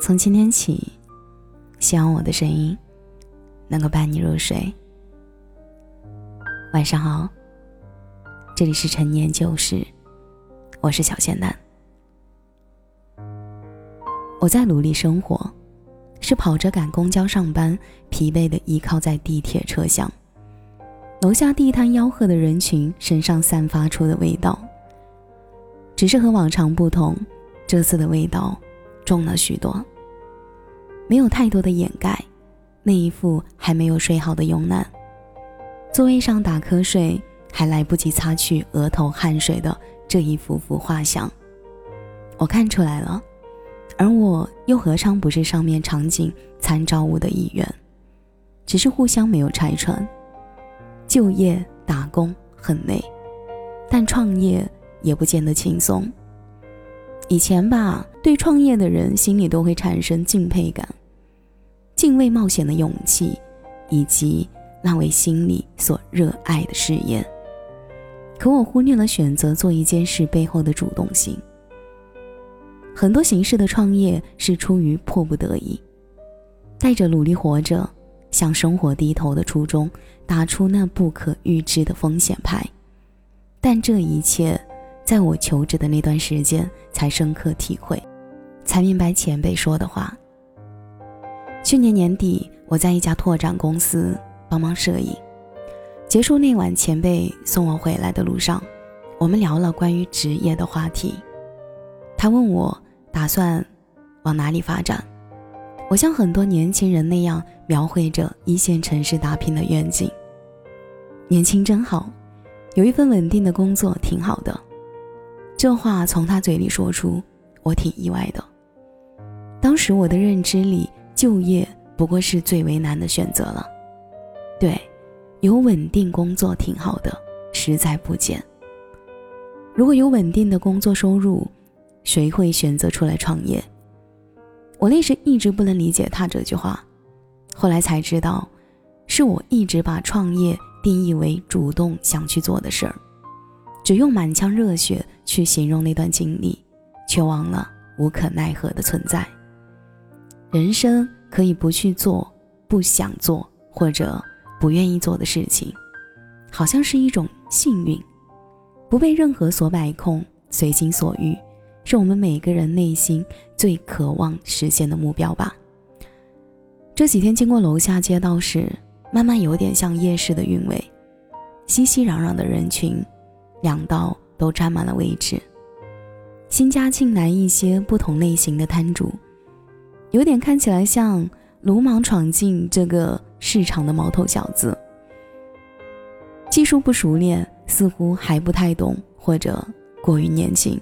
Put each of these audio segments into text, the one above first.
从今天起，希望我的声音能够伴你入睡。晚上好，这里是陈年旧事，我是小仙丹。我在努力生活，是跑着赶公交上班，疲惫的依靠在地铁车厢。楼下地摊吆喝的人群身上散发出的味道，只是和往常不同，这次的味道。重了许多，没有太多的掩盖，那一副还没有睡好的慵懒，座位上打瞌睡还来不及擦去额头汗水的这一幅幅画像，我看出来了，而我又何尝不是上面场景参照物的一员？只是互相没有拆穿。就业打工很累，但创业也不见得轻松。以前吧，对创业的人心里都会产生敬佩感，敬畏冒险的勇气，以及那位心里所热爱的事业。可我忽略了选择做一件事背后的主动性。很多形式的创业是出于迫不得已，带着努力活着、向生活低头的初衷，打出那不可预知的风险牌。但这一切。在我求职的那段时间，才深刻体会，才明白前辈说的话。去年年底，我在一家拓展公司帮忙摄影。结束那晚，前辈送我回来的路上，我们聊了关于职业的话题。他问我打算往哪里发展，我像很多年轻人那样描绘着一线城市打拼的愿景。年轻真好，有一份稳定的工作挺好的。这话从他嘴里说出，我挺意外的。当时我的认知里，就业不过是最为难的选择了。对，有稳定工作挺好的，实在不减。如果有稳定的工作收入，谁会选择出来创业？我那时一直不能理解他这句话，后来才知道，是我一直把创业定义为主动想去做的事儿。只用满腔热血去形容那段经历，却忘了无可奈何的存在。人生可以不去做不想做或者不愿意做的事情，好像是一种幸运。不被任何所摆控，随心所欲，是我们每个人内心最渴望实现的目标吧。这几天经过楼下街道时，慢慢有点像夜市的韵味，熙熙攘攘的人群。两道都占满了位置，新家庆来一些不同类型的摊主，有点看起来像鲁莽闯进这个市场的毛头小子，技术不熟练，似乎还不太懂，或者过于年轻，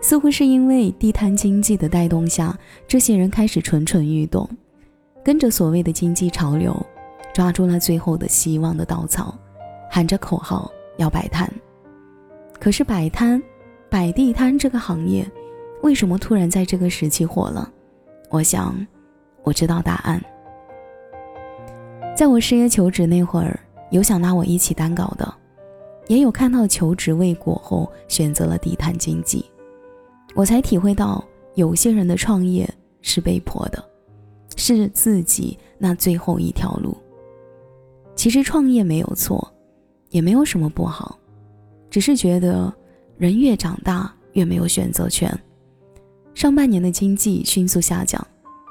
似乎是因为地摊经济的带动下，这些人开始蠢蠢欲动，跟着所谓的经济潮流，抓住了最后的希望的稻草，喊着口号要摆摊。可是摆摊、摆地摊这个行业，为什么突然在这个时期火了？我想，我知道答案。在我失业求职那会儿，有想拉我一起单搞的，也有看到求职未果后选择了地摊经济。我才体会到，有些人的创业是被迫的，是自己那最后一条路。其实创业没有错，也没有什么不好。只是觉得，人越长大越没有选择权。上半年的经济迅速下降，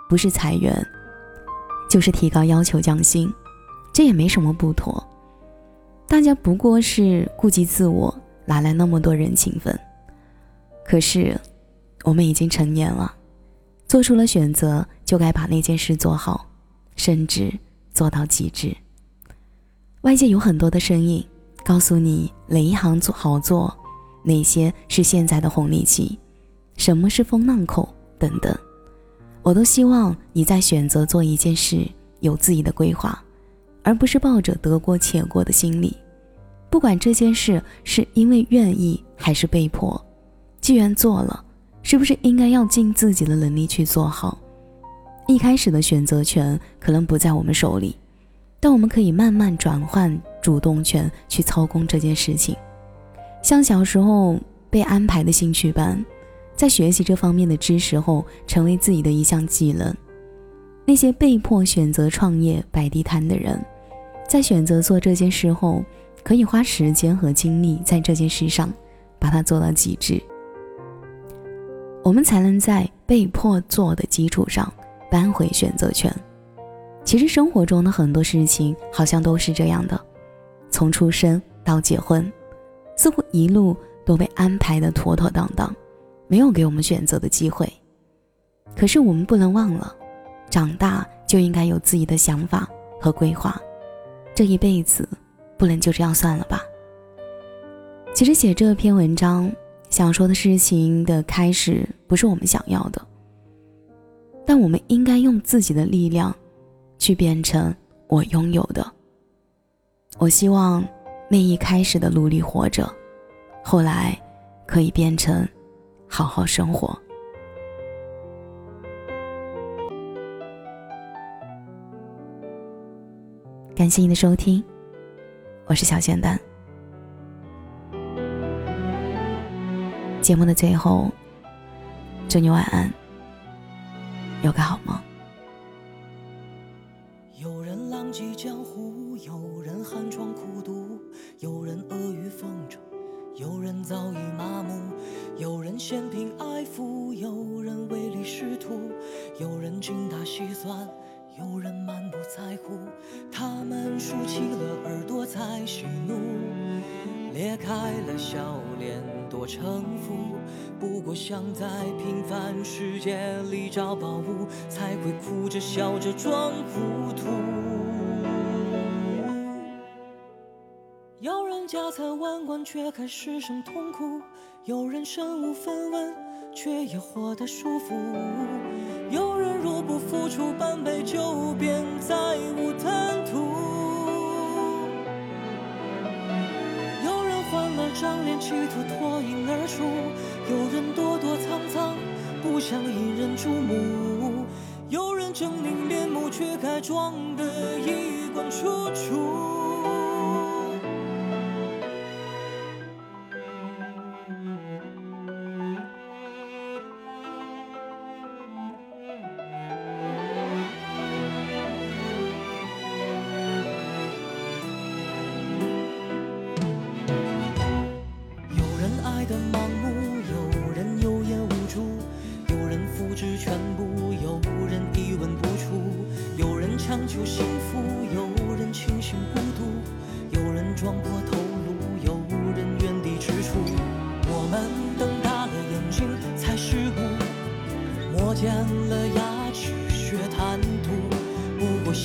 不是裁员，就是提高要求降薪，这也没什么不妥。大家不过是顾及自我，哪来那么多人情分？可是，我们已经成年了，做出了选择，就该把那件事做好，甚至做到极致。外界有很多的声音。告诉你哪一行做好做，哪些是现在的红利期，什么是风浪口等等，我都希望你在选择做一件事有自己的规划，而不是抱着得过且过的心理。不管这件事是因为愿意还是被迫，既然做了，是不是应该要尽自己的能力去做好？一开始的选择权可能不在我们手里，但我们可以慢慢转换。主动权去操控这件事情，像小时候被安排的兴趣班，在学习这方面的知识后，成为自己的一项技能。那些被迫选择创业摆地摊的人，在选择做这件事后，可以花时间和精力在这件事上，把它做到极致。我们才能在被迫做的基础上扳回选择权。其实生活中的很多事情好像都是这样的，从出生到结婚，似乎一路都被安排的妥妥当当，没有给我们选择的机会。可是我们不能忘了，长大就应该有自己的想法和规划，这一辈子不能就这样算了吧。其实写这篇文章。想说的事情的开始不是我们想要的，但我们应该用自己的力量，去变成我拥有的。我希望那一开始的努力活着，后来可以变成好好生活。感谢你的收听，我是小仙丹。节目的最后，祝你晚安，有个好梦。人嫌贫爱富，有人唯利是图，有人精打细算，有人满不在乎。他们竖起了耳朵在喜怒，裂开了笑脸。多城府，不过想在平凡世界里找宝物，才会哭着笑着装糊涂。有人家财万贯却还失声痛哭，有人身无分文却也活得舒服，有人若不付出半杯酒便再无贪图。有人换了张脸企图脱颖而出，有人躲躲藏藏，不想引人注目；有人狰狞面目，却该装得衣冠楚楚。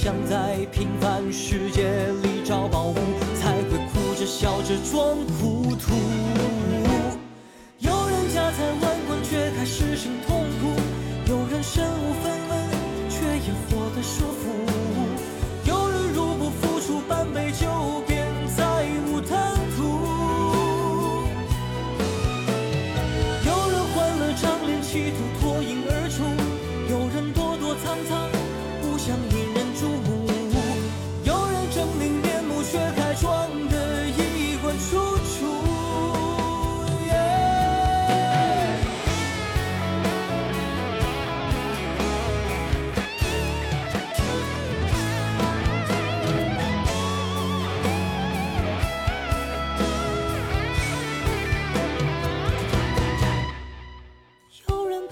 想在平凡世界里找宝物，才会哭着笑着装糊涂。有人家财万贯却还失声痛哭，有人身无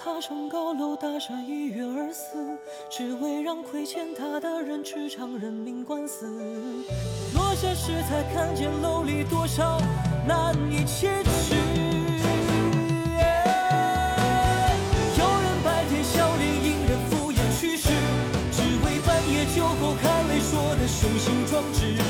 爬上高楼大厦一跃而死，只为让亏欠他的人吃场人命官司。落下时才看见楼里多少难以启齿。有人白天笑脸迎人敷衍去世，只为半夜酒后含泪说的雄心壮志。